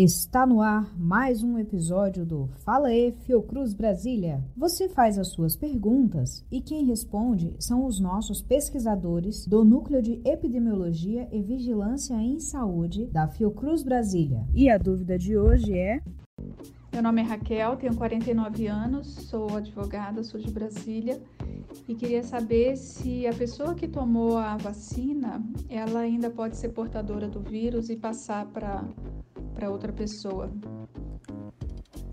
Está no ar mais um episódio do Fala E Fiocruz Brasília. Você faz as suas perguntas e quem responde são os nossos pesquisadores do Núcleo de Epidemiologia e Vigilância em Saúde da Fiocruz Brasília. E a dúvida de hoje é: Meu nome é Raquel, tenho 49 anos, sou advogada, sou de Brasília e queria saber se a pessoa que tomou a vacina, ela ainda pode ser portadora do vírus e passar para para outra pessoa.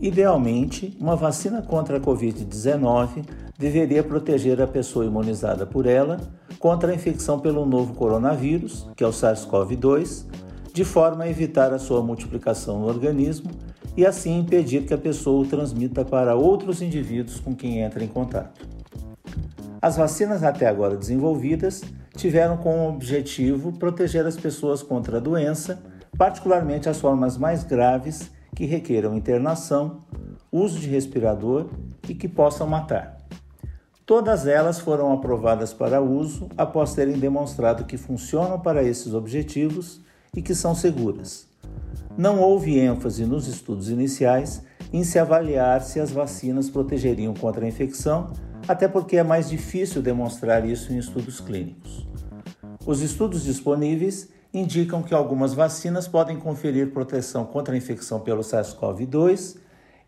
Idealmente, uma vacina contra a Covid-19 deveria proteger a pessoa imunizada por ela contra a infecção pelo novo coronavírus, que é o SARS-CoV-2, de forma a evitar a sua multiplicação no organismo e assim impedir que a pessoa o transmita para outros indivíduos com quem entra em contato. As vacinas até agora desenvolvidas tiveram como objetivo proteger as pessoas contra a doença particularmente as formas mais graves que requeram internação, uso de respirador e que possam matar. Todas elas foram aprovadas para uso após terem demonstrado que funcionam para esses objetivos e que são seguras. Não houve ênfase nos estudos iniciais em se avaliar se as vacinas protegeriam contra a infecção, até porque é mais difícil demonstrar isso em estudos clínicos. Os estudos disponíveis indicam que algumas vacinas podem conferir proteção contra a infecção pelo SARS-CoV-2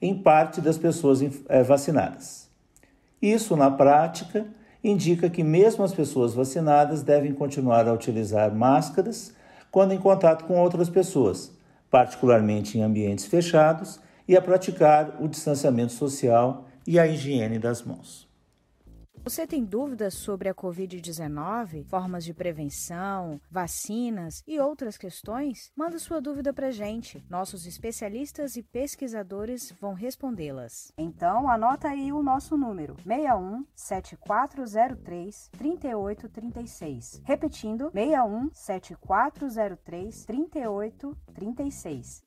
em parte das pessoas eh, vacinadas. Isso, na prática, indica que mesmo as pessoas vacinadas devem continuar a utilizar máscaras quando em contato com outras pessoas, particularmente em ambientes fechados, e a praticar o distanciamento social e a higiene das mãos. Você tem dúvidas sobre a Covid-19, formas de prevenção, vacinas e outras questões? Manda sua dúvida para gente. Nossos especialistas e pesquisadores vão respondê-las. Então, anota aí o nosso número: 61 7403 3836. Repetindo: 61 7403 3836.